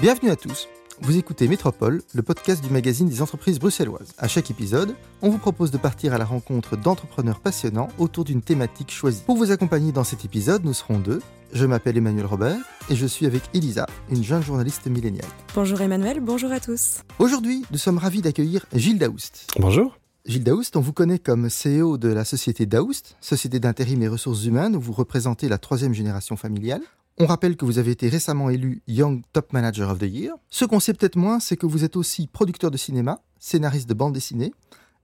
Bienvenue à tous. Vous écoutez Métropole, le podcast du magazine des entreprises bruxelloises. À chaque épisode, on vous propose de partir à la rencontre d'entrepreneurs passionnants autour d'une thématique choisie. Pour vous accompagner dans cet épisode, nous serons deux. Je m'appelle Emmanuel Robert et je suis avec Elisa, une jeune journaliste milléniale. Bonjour Emmanuel, bonjour à tous. Aujourd'hui, nous sommes ravis d'accueillir Gilles Daoust. Bonjour. Gilles Daoust, on vous connaît comme CEO de la société Daoust, société d'intérim et ressources humaines où vous représentez la troisième génération familiale. On rappelle que vous avez été récemment élu Young Top Manager of the Year. Ce qu'on sait peut-être moins, c'est que vous êtes aussi producteur de cinéma, scénariste de bande dessinée,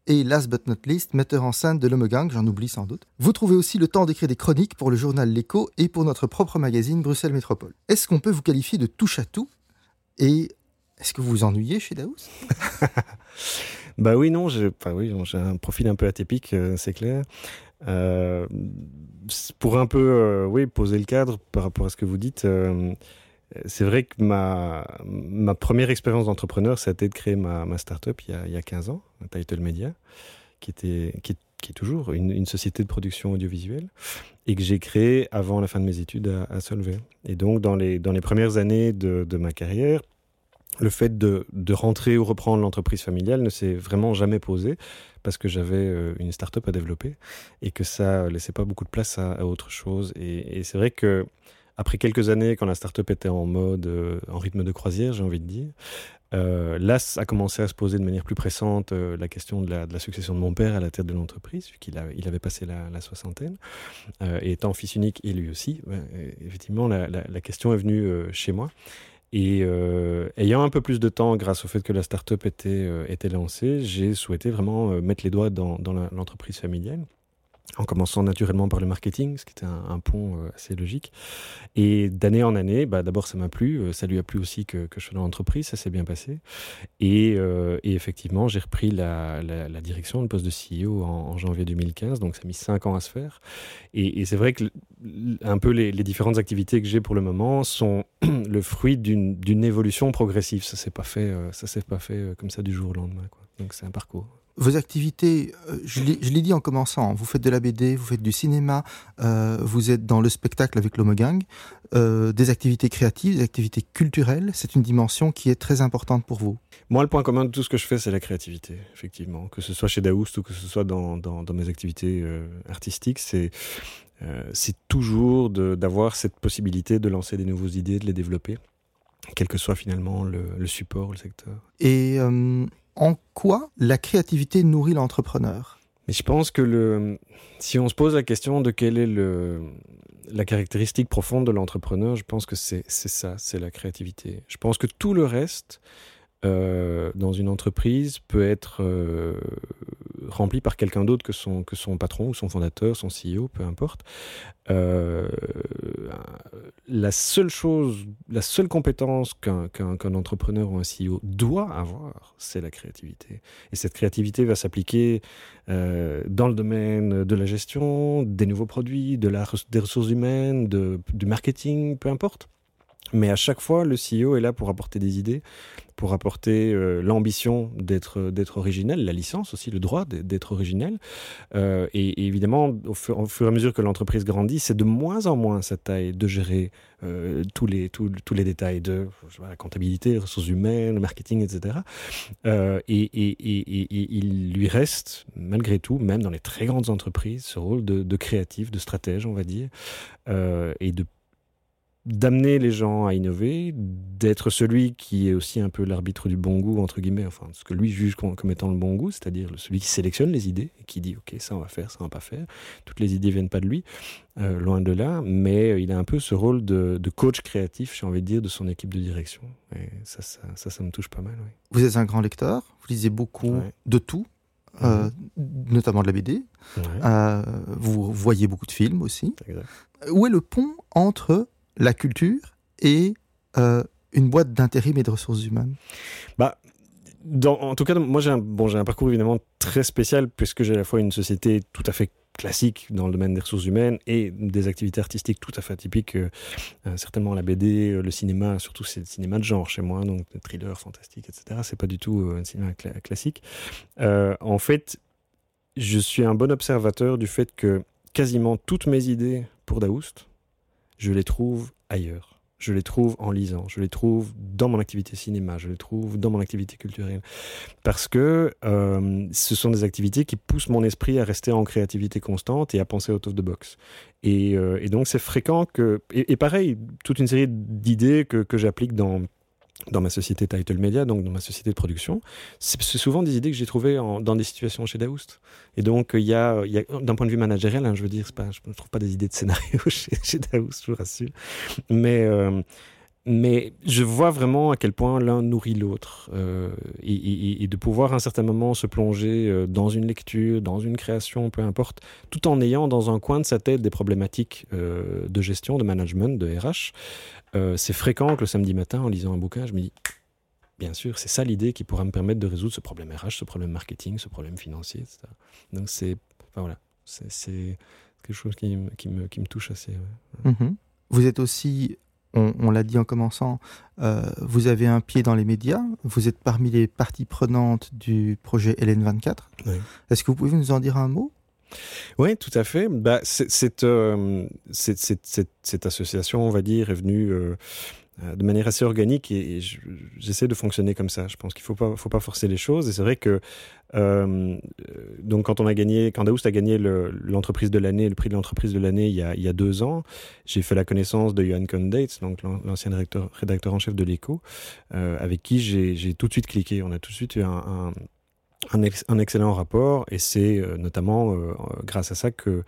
et last but not least, metteur en scène de L'Homme Gang, j'en oublie sans doute. Vous trouvez aussi le temps d'écrire des chroniques pour le journal L'Echo et pour notre propre magazine Bruxelles Métropole. Est-ce qu'on peut vous qualifier de touche à tout Et est-ce que vous vous ennuyez chez Daous Bah oui, non, j'ai un profil un peu atypique, euh, c'est clair. Euh, pour un peu euh, oui, poser le cadre par rapport à ce que vous dites, euh, c'est vrai que ma, ma première expérience d'entrepreneur, ça a été de créer ma, ma start-up il y, a, il y a 15 ans, Title Media, qui, était, qui, est toujours une, société de production audiovisuelle, et que j'ai créé avant la fin de mes études à, à Solvay. Et donc, dans les, dans les premières années de, de ma carrière, le fait de, rentrer ou reprendre l'entreprise familiale ne s'est vraiment jamais posé parce que j'avais euh, une start-up à développer et que ça laissait pas beaucoup de place à, autre chose. Et, c'est vrai que après quelques années, quand la start-up était en mode, euh, en rythme de croisière, j'ai envie de dire, euh, là, a commencé à se poser de manière plus pressante euh, la question de la, succession de mon père à la tête de l'entreprise, puisqu'il il avait passé la, soixantaine. Et étant fils unique, et lui aussi, effectivement, la, question est venue chez moi. Et euh, ayant un peu plus de temps grâce au fait que la start-up était, euh, était lancée, j'ai souhaité vraiment euh, mettre les doigts dans, dans l'entreprise familiale en commençant naturellement par le marketing, ce qui était un, pont euh, assez logique. Et d'année en année, bah, d'abord ça m'a plu, euh, ça lui a plu aussi que, je sois dans l'entreprise, ça s'est bien passé. Et, euh, effectivement, j'ai repris la, direction, le poste de CEO en, janvier 2015, donc ça a mis cinq ans à se faire. Et, c'est vrai que un peu les, différentes activités que j'ai pour le moment sont le fruit d'une évolution progressive. Ça s'est pas fait, ça s'est pas fait comme ça du jour au lendemain. Donc c'est un parcours vos activités, euh, je l'ai dit en commençant, vous faites de la BD, vous faites du cinéma, euh, vous êtes dans le spectacle avec l'Homme Gang, euh, des activités créatives, des activités culturelles, c'est une dimension qui est très importante pour vous. Moi, le point commun de tout ce que je fais, c'est la créativité, effectivement. Que ce soit chez Daoust ou que ce soit dans, dans, dans mes activités euh, artistiques, c'est toujours d'avoir cette possibilité de lancer des nouvelles idées, de les développer, quel que soit finalement le, le support, le secteur. Et en quoi la créativité nourrit l'entrepreneur? Mais je pense que le, si on se pose la question de quelle est le, la caractéristique profonde de l'entrepreneur, je pense que c'est ça, c'est la créativité. Je pense que tout le reste euh, dans une entreprise peut être euh, rempli par quelqu'un d'autre que son, que son patron ou son fondateur, son CEO, peu importe. Euh, la seule chose, la seule compétence qu'un qu qu entrepreneur ou un CEO doit avoir, c'est la créativité. Et cette créativité va s'appliquer euh, dans le domaine de la gestion, des nouveaux produits, de la, des ressources humaines, du marketing, peu importe. Mais à chaque fois, le CEO est là pour apporter des idées, pour apporter euh, l'ambition d'être d'être originel, la licence aussi, le droit d'être originel. Euh, et, évidemment, au fur, et à mesure que l'entreprise grandit, c'est de moins en moins sa taille de gérer euh, tous, les, tous, tous les détails de la comptabilité, ressources humaines, le marketing, etc. Et, il lui reste, malgré tout, même dans les très grandes entreprises, ce rôle de, de créatif, de stratège, on va dire, et de d'amener les gens à innover, d'être celui qui est aussi un peu l'arbitre du bon goût, entre guillemets, enfin, ce que lui juge comme, comme étant le bon goût, c'est-à-dire celui qui sélectionne les idées et qui dit, OK, ça on va faire, ça on va pas faire. Toutes les idées viennent pas de lui, euh, loin de là, mais il a un peu ce rôle de, de coach créatif, j'ai envie de dire, de son équipe de direction. Et ça, ça, ça, ça me touche pas mal. Oui. Vous êtes un grand lecteur, vous lisez beaucoup ouais. de tout. Euh, mmh. notamment de la BD. Ouais. Euh, vous voyez beaucoup de films aussi. Exact. Où est le pont entre la culture et euh, une boîte d'intérim et de ressources humaines bah, En tout cas, moi j'ai un, bon, un parcours évidemment très spécial puisque j'ai à la fois une société tout à fait classique dans le domaine des ressources humaines et des activités artistiques tout à fait atypiques, euh, certainement la BD, euh, le cinéma, surtout c'est le cinéma de genre chez moi, donc thriller, fantastique, etc. C'est pas du tout euh, un cinéma cl classique. Euh, en fait, je suis un bon observateur du fait que quasiment toutes mes idées pour Daoust, je les trouve ailleurs. je les trouve en lisant, je les trouve dans mon activité cinéma, je les trouve dans mon activité culturelle. Parce que euh, ce sont des activités qui poussent mon esprit à rester en créativité constante et à penser out of the box. Et, euh, et donc c'est fréquent que... Et, pareil, toute une série d'idées que, que j'applique dans dans ma société Title Media, donc dans ma société de production, c'est souvent des idées que j'ai trouvées dans des situations chez Daoust. Et donc, il y a, d'un point de vue managériel, hein, je veux dire, je ne trouve pas des idées de scénario chez, chez Daoust, je vous rassure. Mais, euh, mais je vois vraiment à quel point l'un nourrit l'autre. Euh, et, de pouvoir à un certain moment se plonger euh, dans une lecture, dans une création, peu importe, tout en ayant dans un coin de sa tête des problématiques de gestion, de management, de RH, euh, c'est fréquent que le samedi matin, en lisant un bouquin, je me dis, bien sûr, c'est ça l'idée qui pourra me permettre de résoudre ce problème RH, ce problème marketing, ce problème financier, etc. Donc c'est, enfin, voilà, c'est quelque chose qui, qui, me, qui me touche assez. Mhm. Vous êtes aussi on, l'a dit en commençant, euh, vous avez un pied dans les médias, vous êtes parmi les parties prenantes du projet LN24. Est-ce que vous pouvez nous en dire un mot? Oui, tout à fait. Bah, euh, cette, association, on va dire, est venue euh, de manière assez organique et, j'essaie de fonctionner comme ça. Je pense qu'il ne faut pas, faut pas forcer les choses. Et c'est vrai que donc quand on a gagné, quand Daoust a gagné l'entreprise de l'année, le prix de l'entreprise de l'année il, il, y a deux ans, j'ai fait la connaissance de Johan Condates, donc l'ancien rédacteur, en chef de l'Echo, avec qui j'ai tout de suite cliqué. On a tout de suite eu un un, excellent rapport et c'est euh, notamment euh, grâce à ça que,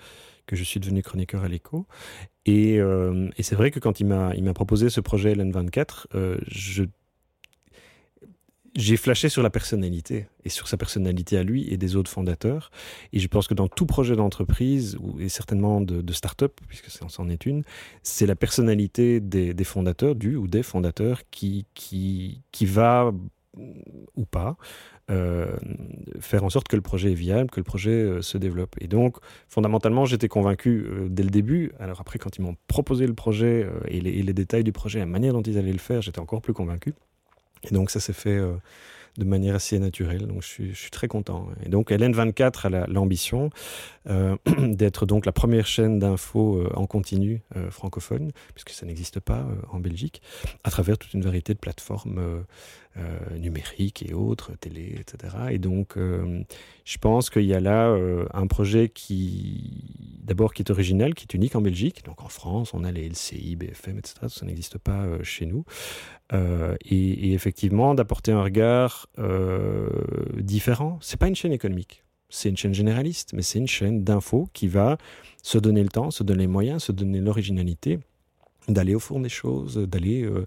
que je suis devenu chroniqueur à l'écho. Et, euh, c'est vrai que quand il m'a proposé ce projet LN24, je j'ai flashé sur la personnalité et sur sa personnalité à lui et des autres fondateurs. Et je pense que dans tout projet d'entreprise, et certainement de, de start-up, puisque c'en est une, c'est la personnalité des, des, fondateurs, du ou des fondateurs, qui, qui, qui va ou pas, euh, faire en sorte que le projet est viable, que le projet euh, se développe. Et donc, fondamentalement, j'étais convaincu euh, dès le début. Alors après, quand ils m'ont proposé le projet et les, détails du projet, la manière dont ils allaient le faire, j'étais encore plus convaincu. Et donc, ça s'est fait de manière assez naturelle. Donc je suis, très content. Et donc LN24 a l'ambition d'être donc la première chaîne d'infos en continu francophone, puisque ça n'existe pas en Belgique, à travers toute une variété de plateformes numériques et autres, télé, etc. Et donc je pense qu'il y a là un projet qui, d'abord, qui est original, qui est unique en Belgique. Donc en France, on a les LCI, BFM, etc. Ça n'existe pas chez nous. et, et effectivement, d'apporter un regard euh, différent. C'est pas une chaîne économique, c'est une chaîne généraliste, mais c'est une chaîne d'infos qui va se donner le temps, se donner les moyens, se donner l'originalité d'aller au fond des choses, d'aller euh,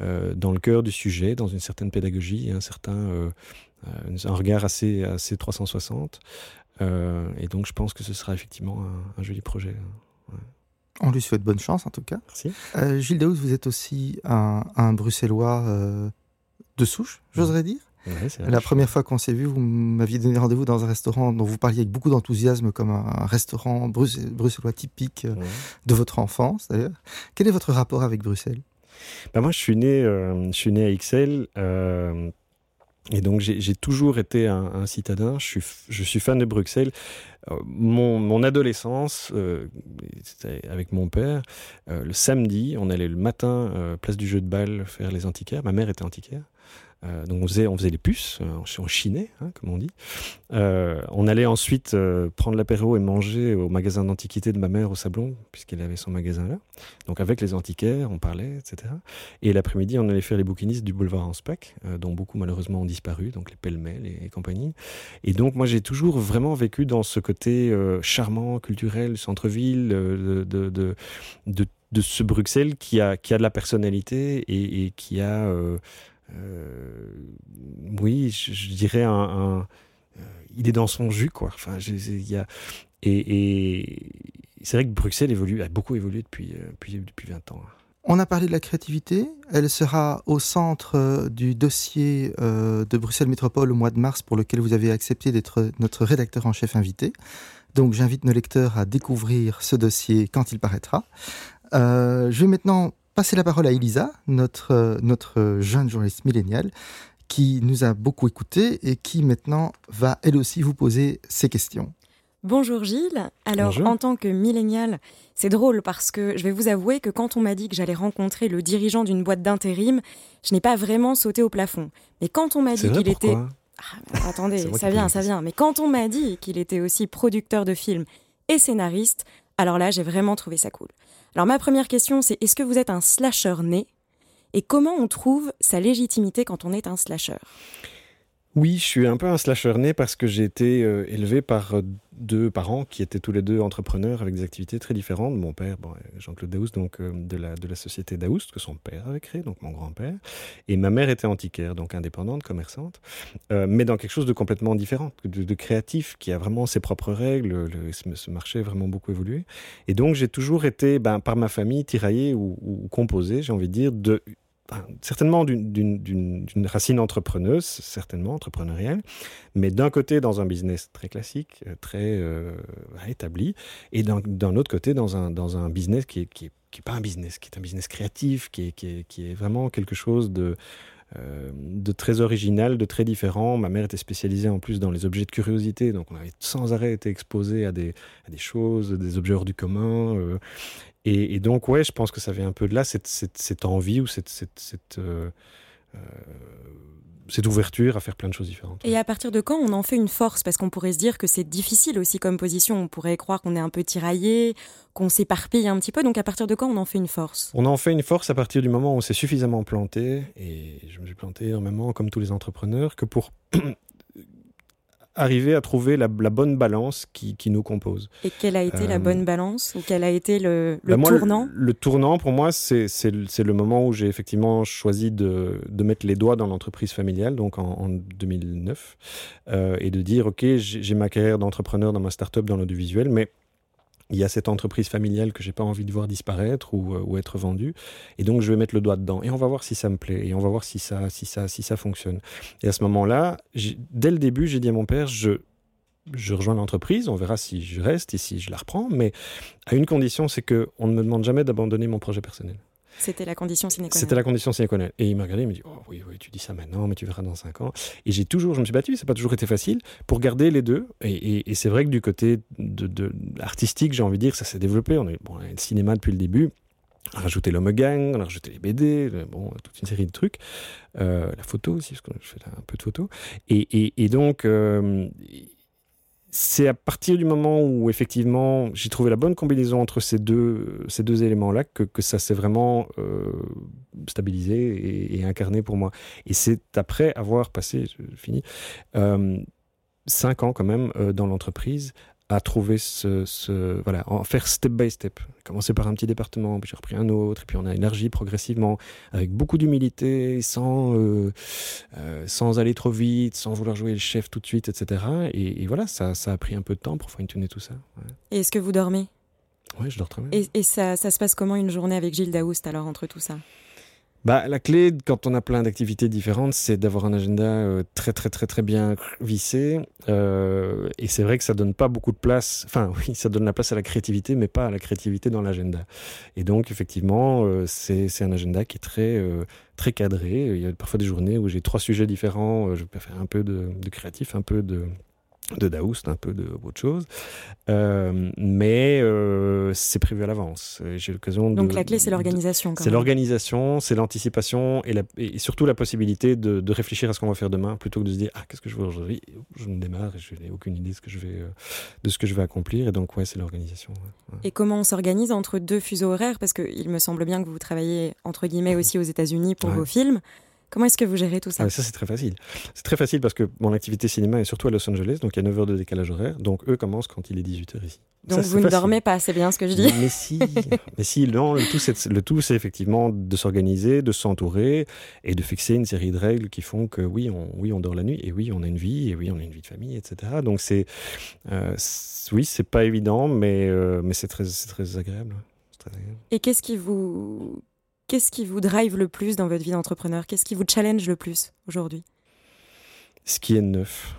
euh, dans le cœur du sujet, dans une certaine pédagogie, un certain un regard assez, assez 360. et donc je pense que ce sera effectivement un, joli projet. On lui souhaite bonne chance en tout cas. Merci. Gilles Daouz, vous êtes aussi un, un Bruxellois de souche, j'oserais dire? La première fois qu'on s'est vu, vous m'aviez donné rendez-vous dans un restaurant dont vous parliez avec beaucoup d'enthousiasme, comme un restaurant bruxellois typique euh, de votre enfance d'ailleurs. Quel est votre rapport avec Bruxelles? Ben Moi, je suis né, euh, je suis né à Ixelles. Euh, et donc j'ai toujours été un, citadin, je suis, je suis, fan de Bruxelles. Mon, mon, adolescence, avec mon père, le samedi, on allait le matin, place du jeu de balle, faire les antiquaires. Ma mère était antiquaire. Euh, donc on faisait, on faisait les puces, euh, on chinait, hein, comme on dit. Euh, on allait ensuite prendre l'apéro et manger au magasin d'antiquité de ma mère au Sablon, puisqu'elle avait son magasin là. Donc avec les antiquaires, on parlait, etc. Et l'après-midi, on allait faire les bouquinistes du boulevard Anspach, dont beaucoup malheureusement ont disparu, donc les pêle-mêles et, compagnie. Et donc moi, j'ai toujours vraiment vécu dans ce côté charmant, culturel, centre-ville, de, de, de, ce Bruxelles qui a, qui a de la personnalité et, qui a oui, je, dirais un, euh, il est dans son jus, quoi. Enfin, il y a, et, c'est vrai que Bruxelles a beaucoup évolué depuis, euh, depuis, depuis 20 ans. On a parlé de la créativité. Elle sera au centre du dossier de Bruxelles Métropole au mois de mars pour lequel vous avez accepté d'être notre rédacteur en chef invité. Donc j'invite nos lecteurs à découvrir ce dossier quand il paraîtra. je vais maintenant passer la parole à Elisa, notre, euh, notre jeune journaliste milléniale, qui nous a beaucoup écouté et qui maintenant va elle aussi vous poser ses questions. Bonjour Gilles. Alors, en tant que millénial, c'est drôle parce que je vais vous avouer que quand on m'a dit que j'allais rencontrer le dirigeant d'une boîte d'intérim, je n'ai pas vraiment sauté au plafond. Mais quand on m'a dit qu'il était ah, attendez, ça vient, ça vient. Mais quand on m'a dit qu'il était aussi producteur de films et scénariste, alors là, j'ai vraiment trouvé ça cool. Alors ma première question, c'est est-ce que vous êtes un slasher né? Et comment on trouve sa légitimité quand on est un slasher? Oui, je suis un peu un slasher né parce que j'ai été euh, élevé par euh, deux parents qui étaient tous les deux entrepreneurs avec des activités très différentes. Mon père, bon, Jean-Claude Daoust, donc euh, de, la, société Daoust, que son père avait créé, donc mon grand-père. Et ma mère était antiquaire, donc indépendante, commerçante, mais dans quelque chose de complètement différent, de, créatif, qui a vraiment ses propres règles. ce marché a vraiment beaucoup évolué. Et donc j'ai toujours été, ben, par ma famille, tiraillé ou, ou composé, j'ai envie de dire, de certainement d'une racine entrepreneuse, certainement entrepreneuriale, mais d'un côté dans un business très classique, euh, très euh, établi, et d'un autre côté dans un, business qui n'est est pas un business, qui est un business créatif, qui est, vraiment quelque chose de, euh, de très original, de très différent. Ma mère était spécialisée en plus dans les objets de curiosité, donc on avait sans arrêt été exposé à des choses, des objets hors du commun. Et, donc, ouais, je pense que ça vient un peu de là, cette, cette, envie ou cette, cette, euh, euh, cette, ouverture à faire plein de choses différentes. Et à partir de quand on en fait une force? Parce qu'on pourrait se dire que c'est difficile aussi comme position. On pourrait croire qu'on est un peu tiraillé, qu'on s'éparpille un petit peu. Donc à partir de quand on en fait une force? On en fait une force à partir du moment où on s'est suffisamment planté. Et je me suis planté énormément, comme tous les entrepreneurs, que pour arriver à trouver la, bonne balance qui, nous compose. Et quelle a été la euh, bonne balance ou quel a été le, bah, tournant le, tournant, pour moi, c'est le moment où j'ai effectivement choisi de, mettre les doigts dans l'entreprise familiale, donc en, 2009, euh, et de dire, OK, j'ai ma carrière d'entrepreneur dans ma start-up dans l'audiovisuel, mais il y a cette entreprise familiale que j'ai pas envie de voir disparaître ou, euh, ou, être vendue. Et donc je vais mettre le doigt dedans et on va voir si ça me plaît et on va voir si ça si ça si ça fonctionne. Et à ce moment-là dès le début j'ai dit à mon père je je rejoins l'entreprise, on verra si je reste et si je la reprends, mais à une condition, c'est que on ne me demande jamais d'abandonner mon projet personnel. C'était la condition sine qua non. C'était la condition sine qua non. Et il m'a regardé, il m'a dit, oh oui, oui, tu dis ça maintenant, mais tu verras dans 5 ans. Et j'ai toujours, je me suis battu, ça n'a pas toujours été facile, pour garder les deux. Et, c'est vrai que du côté artistique, j'ai envie de dire, ça s'est développé. On est, bon, le cinéma depuis le début. On a rajouté l'homme gang, on a rajouté les BD, bon, toute une série de trucs. Euh, la photo aussi, parce que je fais un peu de photos. Et, donc, euh, c'est à partir du moment où effectivement j'ai trouvé la bonne combinaison entre ces deux, ces deux éléments-là que, que, ça s'est vraiment euh, stabilisé et, incarné pour moi. Et c'est après avoir passé, je finis, euh, cinq ans quand même euh, dans l'entreprise à trouver ce, ce, voilà, en faire step by step. Commencer par un petit département, puis j'ai repris un autre, et puis on a élargi progressivement, avec beaucoup d'humilité, sans, euh, euh, sans aller trop vite, sans vouloir jouer le chef tout de suite, etc. Et, voilà, ça, ça, a pris un peu de temps pour fine-tuner tout ça. Et est-ce que vous dormez? Oui, je dors très bien. Et, et ça, ça, se passe comment une journée avec Gilles Daoust alors entre tout ça? Bah, la clé, quand on a plein d'activités différentes, c'est d'avoir un agenda euh, très très très très bien vissé. Euh, et c'est vrai que ça donne pas beaucoup de place. Enfin, oui, ça donne la place à la créativité, mais pas à la créativité dans l'agenda. Et donc, effectivement, euh, c'est un agenda qui est très très cadré. Il y a parfois des journées où j'ai trois sujets différents. Je peux faire un peu de créatif, un peu de de Daoust, un peu de autre chose. Euh, mais euh, c'est prévu à l'avance. J'ai l'occasion Donc la clé, c'est l'organisation. C'est l'organisation, c'est l'anticipation et, et, surtout la possibilité de, de réfléchir à ce qu'on va faire demain plutôt que de se dire ah qu'est-ce que je veux aujourd'hui? Je me démarre et je n'ai aucune idée de ce que je vais euh, de ce que je vais accomplir. Et donc ouais, c'est l'organisation. Et comment on s'organise entre deux fuseaux horaires? Parce qu'il me semble bien que vous travaillez entre guillemets aussi aux États-Unis pour vos films. Comment est-ce que vous gérez tout ça ah, Ça, c'est très facile. C'est très facile parce que mon activité cinéma est surtout à Los Angeles, donc il y a 9 heures de décalage horaire. Donc eux commencent quand il est 18h ici. Donc vous ne dormez pas, c'est bien ce que je dis Mais si, mais si non, le tout, c'est, le tout, c'est effectivement de s'organiser, de s'entourer et de fixer une série de règles qui font que oui, on, oui, on dort la nuit et oui, on a une vie et oui, on a une vie de famille, etc. Donc c'est, euh, oui, c'est pas évident, mais, euh, mais c'est très. Très agréable. Et qu'est-ce qui vous Qu'est-ce qui vous drive le plus dans votre vie d'entrepreneur? Qu'est-ce qui vous challenge le plus aujourd'hui? Ce qui est neuf.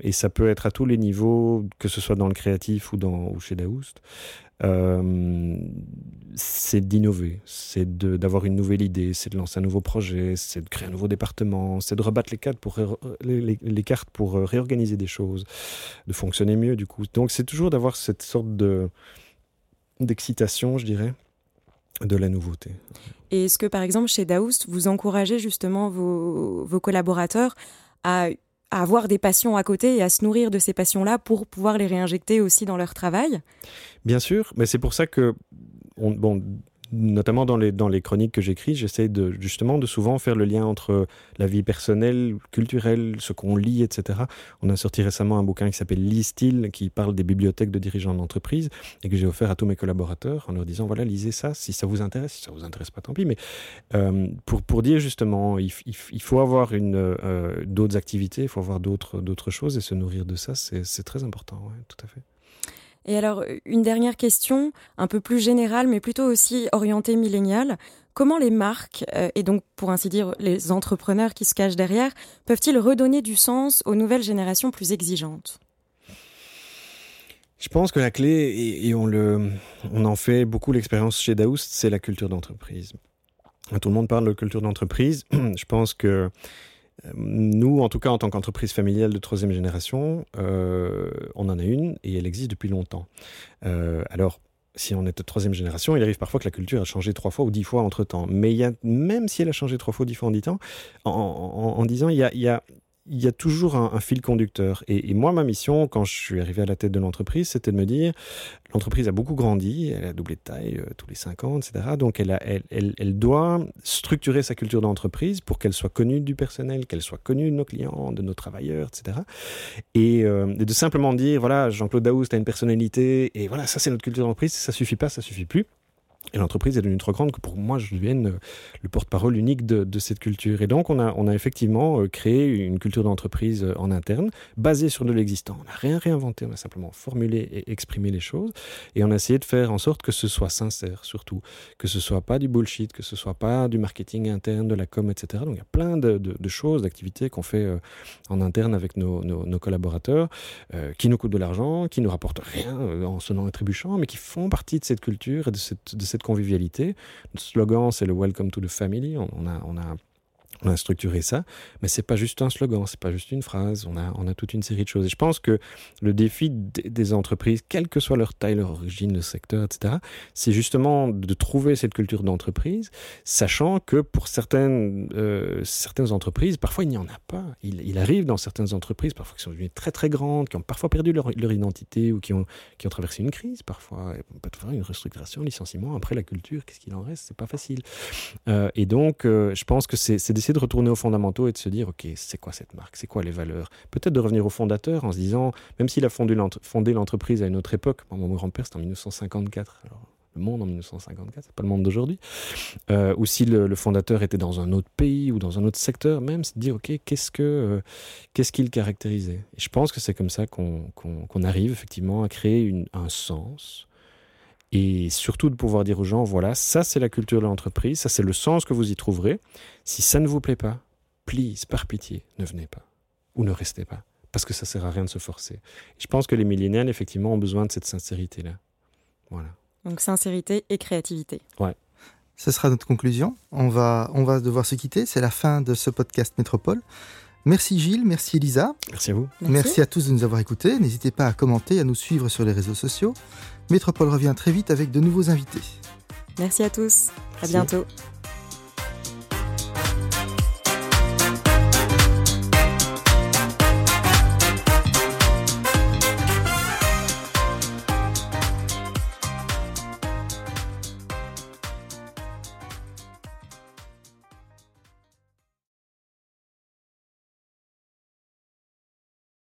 Et ça peut être à tous les niveaux, que ce soit dans le créatif ou, dans, chez Daoust. c'est d'innover, c'est d'avoir une nouvelle idée, c'est de lancer un nouveau projet, c'est de créer un nouveau département, c'est de rebattre les, cartes pour, les, cartes pour réorganiser des choses, de fonctionner mieux du coup. Donc c'est toujours d'avoir cette sorte de d'excitation, je dirais, de la nouveauté. Et est-ce que par exemple chez Daoust, vous encouragez justement vos, vos collaborateurs à à avoir des passions à côté et à se nourrir de ces passions-là pour pouvoir les réinjecter aussi dans leur travail? Bien sûr, mais c'est pour ça que on, bon, notamment dans les, dans les chroniques que j'écris, j'essaie de, justement de souvent faire le lien entre la vie personnelle, culturelle, ce qu'on lit, etc. On a sorti récemment un bouquin qui s'appelle Lis-t-il, qui parle des bibliothèques de dirigeants d'entreprise et que j'ai offert à tous mes collaborateurs en leur disant voilà, lisez ça si ça vous intéresse. Si ça vous intéresse pas, tant pis. Mais euh, pour, pour dire justement, il, faut avoir euh, d'autres activités, il faut avoir d'autres, choses et se nourrir de ça, c'est, très important. Tout à fait. Et alors, une dernière question, un peu plus générale, mais plutôt aussi orientée milléniale. Comment les marques, euh, et donc pour ainsi dire les entrepreneurs qui se cachent derrière, peuvent-ils redonner du sens aux nouvelles générations plus exigeantes? Je pense que la clé, et, on, le, on en fait beaucoup l'expérience chez Daoust, c'est la culture d'entreprise. Tout le monde parle de culture d'entreprise. Je pense que nous, en tout cas, en tant qu'entreprise familiale de troisième génération, euh, on en a une et elle existe depuis longtemps. Euh, alors, si on est de troisième génération, il arrive parfois que la culture a changé trois fois ou dix fois entre temps. Mais même si elle a changé trois fois ou dix fois en dix ans, en, en, il y a, il y a il y a toujours un, fil conducteur. Et, moi, ma mission, quand je suis arrivé à la tête de l'entreprise, c'était de me dire, l'entreprise a beaucoup grandi, elle a doublé de taille euh, tous les cinq ans, etc. Donc, elle, a, doit structurer sa culture d'entreprise pour qu'elle soit connue du personnel, qu'elle soit connue de nos clients, de nos travailleurs, etc. Et, euh, de simplement dire, voilà, Jean-Claude Daoust a une personnalité, et voilà, ça c'est notre culture d'entreprise, ça suffit pas, ça suffit plus. Et l'entreprise est devenue trop grande que pour moi, je devienne euh, le porte-parole unique de, cette culture. Et donc, on a, effectivement euh, créé une culture d'entreprise euh, en interne, basée sur de l'existant. On n'a rien réinventé, on a simplement formulé et exprimé les choses. Et on a essayé de faire en sorte que ce soit sincère, surtout. Que ce soit pas du bullshit, que ce soit pas du marketing interne, de la com, etc. Donc, il y a plein de, choses, d'activités qu'on fait en interne avec nos, collaborateurs, qui nous coûtent de l'argent, qui nous rapportent rien en sonnant et trébuchant, mais qui font partie de cette culture et de cette, de cette convivialité. Le slogan, c'est le Welcome to the Family. On, a, on a on a structuré ça, mais c'est pas juste un slogan, c'est pas juste une phrase. On a, on a toute une série de choses. Et je pense que le défi des entreprises, quelle que soit leur taille, leur origine, le secteur, etc., c'est justement de trouver cette culture d'entreprise, sachant que pour certaines, euh, certaines entreprises, parfois il n'y en a pas. Il, arrive dans certaines entreprises, parfois qui sont devenues très très grandes, qui ont parfois perdu leur, leur identité ou qui ont, qui ont traversé une crise, parfois. On peut faire une restructuration, licenciement. Après la culture, qu'est-ce qu'il en reste? C'est pas facile. Euh, et donc, euh, je pense que c'est d'essayer de retourner aux fondamentaux et de se dire, OK, c'est quoi cette marque? C'est quoi les valeurs? Peut-être de revenir au fondateur en se disant, même s'il a fondé l'entreprise à une autre époque, mon grand-père c'était en 1954, alors le monde en 1954, c'est pas le monde d'aujourd'hui, euh, ou si le, fondateur était dans un autre pays ou dans un autre secteur, même se dire, OK, qu'est-ce que euh, qu'est-ce qu'il caractérisait? Et je pense que c'est comme ça qu'on arrive effectivement à créer un sens, et surtout de pouvoir dire aux gens, voilà, ça c'est la culture de l'entreprise, ça c'est le sens que vous y trouverez. Si ça ne vous plaît pas, please, par pitié, ne venez pas ou ne restez pas, parce que ça sert à rien de se forcer. je pense que les millénials, effectivement, ont besoin de cette sincérité-là. Voilà. Donc sincérité et créativité. Ouais. Ce sera notre conclusion. On va, on va devoir se quitter. C'est la fin de ce podcast Métropole. Merci Gilles, merci Elisa. Merci à vous. Merci. à tous de nous avoir écoutés. N'hésitez pas à commenter, à nous suivre sur les réseaux sociaux. Métropole revient très vite avec de nouveaux invités. Merci à tous. À bientôt.